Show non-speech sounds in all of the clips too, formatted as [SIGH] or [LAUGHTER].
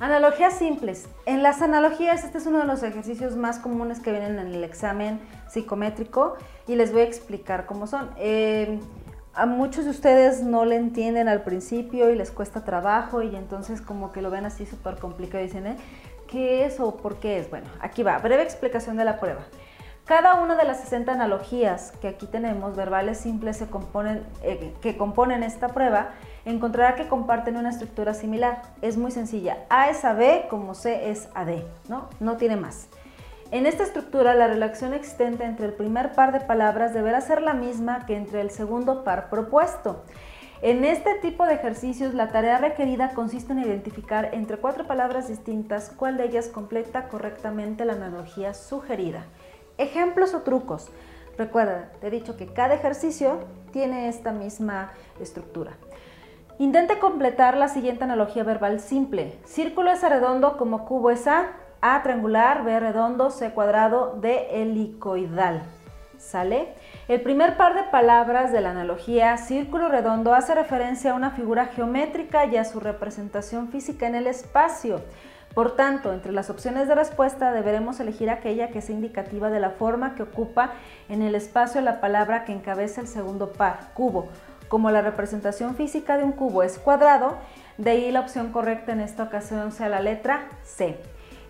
Analogías simples. En las analogías, este es uno de los ejercicios más comunes que vienen en el examen psicométrico y les voy a explicar cómo son. Eh, a muchos de ustedes no le entienden al principio y les cuesta trabajo y entonces como que lo ven así súper complicado y dicen, ¿eh? ¿qué es o por qué es? Bueno, aquí va, breve explicación de la prueba. Cada una de las 60 analogías que aquí tenemos, verbales simples, se componen, eh, que componen esta prueba, encontrará que comparten una estructura similar. Es muy sencilla. A es a B como C es a D, ¿no? No tiene más. En esta estructura, la relación existente entre el primer par de palabras deberá ser la misma que entre el segundo par propuesto. En este tipo de ejercicios, la tarea requerida consiste en identificar entre cuatro palabras distintas cuál de ellas completa correctamente la analogía sugerida. Ejemplos o trucos. Recuerda, te he dicho que cada ejercicio tiene esta misma estructura. Intente completar la siguiente analogía verbal simple. Círculo es redondo como cubo es A, A triangular, B redondo, C cuadrado, D helicoidal. ¿Sale? El primer par de palabras de la analogía círculo redondo hace referencia a una figura geométrica y a su representación física en el espacio. Por tanto, entre las opciones de respuesta deberemos elegir aquella que sea indicativa de la forma que ocupa en el espacio la palabra que encabeza el segundo par, cubo. Como la representación física de un cubo es cuadrado, de ahí la opción correcta en esta ocasión sea la letra C.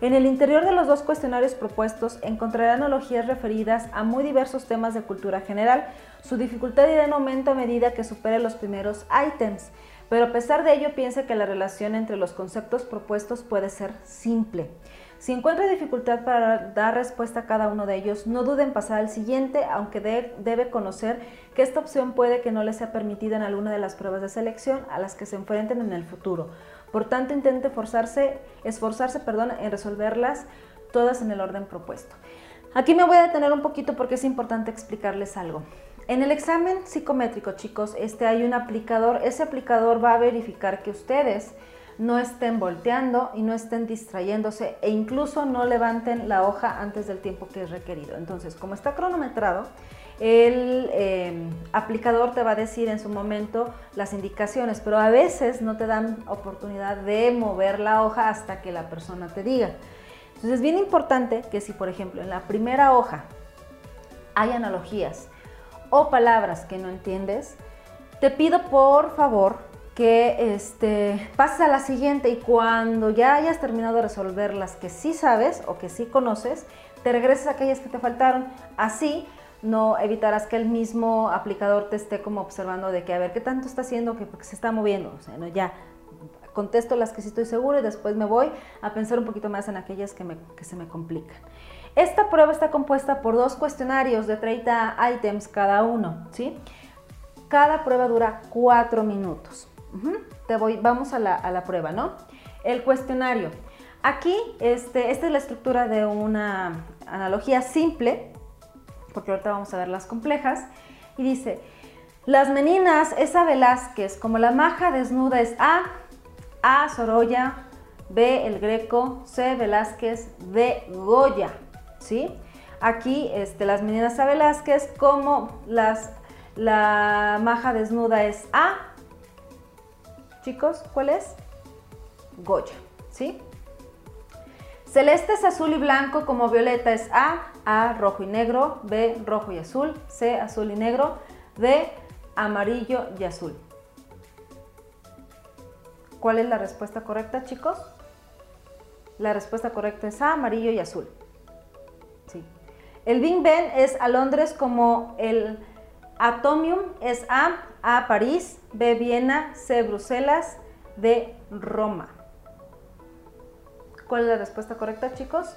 En el interior de los dos cuestionarios propuestos encontrará analogías referidas a muy diversos temas de cultura general. Su dificultad irá en aumento a medida que supere los primeros ítems pero a pesar de ello piensa que la relación entre los conceptos propuestos puede ser simple. Si encuentra dificultad para dar respuesta a cada uno de ellos, no dude en pasar al siguiente, aunque debe conocer que esta opción puede que no le sea permitida en alguna de las pruebas de selección a las que se enfrenten en el futuro. Por tanto, intente forzarse, esforzarse perdón, en resolverlas todas en el orden propuesto. Aquí me voy a detener un poquito porque es importante explicarles algo. En el examen psicométrico, chicos, este hay un aplicador. Ese aplicador va a verificar que ustedes no estén volteando y no estén distrayéndose e incluso no levanten la hoja antes del tiempo que es requerido. Entonces, como está cronometrado, el eh, aplicador te va a decir en su momento las indicaciones, pero a veces no te dan oportunidad de mover la hoja hasta que la persona te diga. Entonces es bien importante que si, por ejemplo, en la primera hoja hay analogías, o palabras que no entiendes, te pido por favor que este, pases a la siguiente y cuando ya hayas terminado de resolver las que sí sabes o que sí conoces, te regreses a aquellas que te faltaron. Así no evitarás que el mismo aplicador te esté como observando de que a ver qué tanto está haciendo que se está moviendo. O sea, no, ya contesto las que sí estoy seguro y después me voy a pensar un poquito más en aquellas que, que se me complican. Esta prueba está compuesta por dos cuestionarios de 30 ítems cada uno, ¿sí? Cada prueba dura 4 minutos. Te voy, vamos a la, prueba, ¿no? El cuestionario. Aquí, este, esta es la estructura de una analogía simple, porque ahorita vamos a ver las complejas, y dice, las meninas, esa Velázquez, como la maja desnuda es A, A, Sorolla, B, el Greco, C, Velázquez, D, Goya. ¿sí? Aquí este, las meninas a Velázquez, como las, la maja desnuda es A. Chicos, ¿cuál es? Goya, ¿sí? Celeste es azul y blanco, como violeta es A, A rojo y negro, B rojo y azul, C azul y negro, D amarillo y azul. ¿Cuál es la respuesta correcta, chicos? La respuesta correcta es A, amarillo y azul. El Big Ben es a Londres como el Atomium es A, A París, B Viena, C Bruselas, D Roma. ¿Cuál es la respuesta correcta, chicos?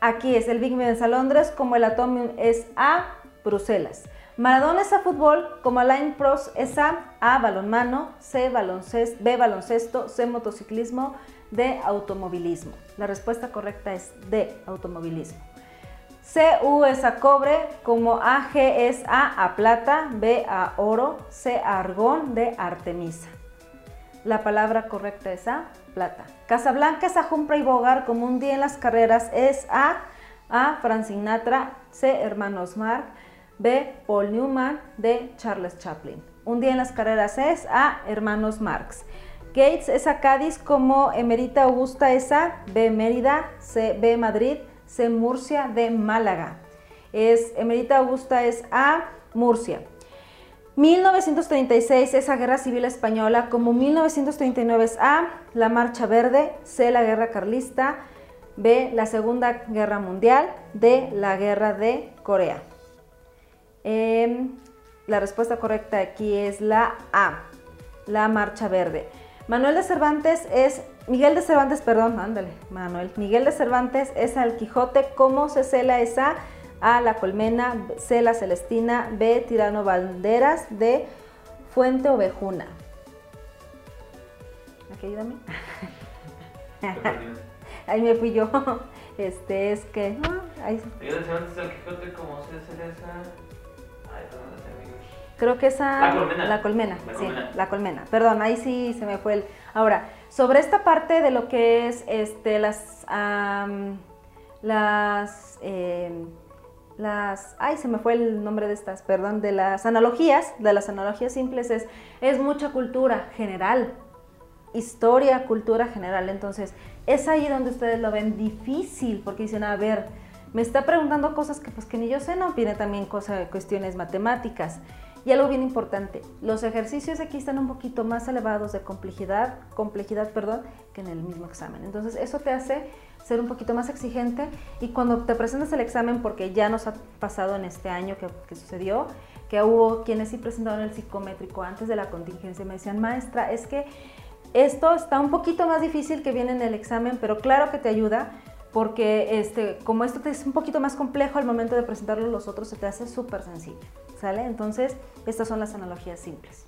Aquí es el Big Ben es a Londres como el Atomium es A Bruselas. Maradona es a fútbol, como Line Pros es a A balonmano, C baloncesto, B baloncesto, C motociclismo, de automovilismo. La respuesta correcta es de automovilismo. CU es a cobre, como AG es A a plata, B a oro, C a argón, D Artemisa. La palabra correcta es A, plata. Casablanca es a Humphrey Bogart, como un día en las carreras es A, A Frank Sinatra, C Hermanos Mark, B Paul Newman, D Charles Chaplin. Un día en las carreras es A. Hermanos Marx. Gates es a Cádiz como Emerita Augusta es a B. Mérida, C. B. Madrid, C. Murcia, D. Málaga. Es Emerita Augusta es a Murcia. 1936 es la Guerra Civil Española, como 1939 es A, la Marcha Verde, C, la Guerra Carlista, B, la Segunda Guerra Mundial, D, la Guerra de Corea. Em, la respuesta correcta aquí es la A, la Marcha Verde. Manuel de Cervantes es, Miguel de Cervantes, perdón, ándale, Manuel. Miguel de Cervantes es al Quijote, ¿cómo se cela esa? A. La Colmena, C. La Celestina, B. Tirano Banderas, D. Fuente Ovejuna. Aquí ayúdame. [LAUGHS] ahí me fui yo. [LAUGHS] Este es que. No, ahí sí. antes el Quijote como se esa. Creo que esa. La colmena. La colmena, sí, la colmena. Perdón, ahí sí se me fue el. Ahora, sobre esta parte de lo que es este, las. las. Eh, las, ay, se me fue el nombre de estas, perdón, de las analogías, de las analogías simples es, es mucha cultura general, historia, cultura general. Entonces, es ahí donde ustedes lo ven difícil, porque dicen, a ver, me está preguntando cosas que pues que ni yo sé, no, viene también cosas, cuestiones matemáticas. Y algo bien importante, los ejercicios aquí están un poquito más elevados de complejidad, complejidad, perdón, que en el mismo examen. Entonces, eso te hace ser un poquito más exigente y cuando te presentas el examen, porque ya nos ha pasado en este año que, sucedió, que hubo quienes sí presentaron el psicométrico antes de la contingencia, me decían, maestra, es que esto está un poquito más difícil que viene en el examen, pero claro que te ayuda, porque este, como esto es un poquito más complejo al momento de presentarlo los otros se te hace súper sencillo, ¿sale? Entonces, estas son las analogías simples.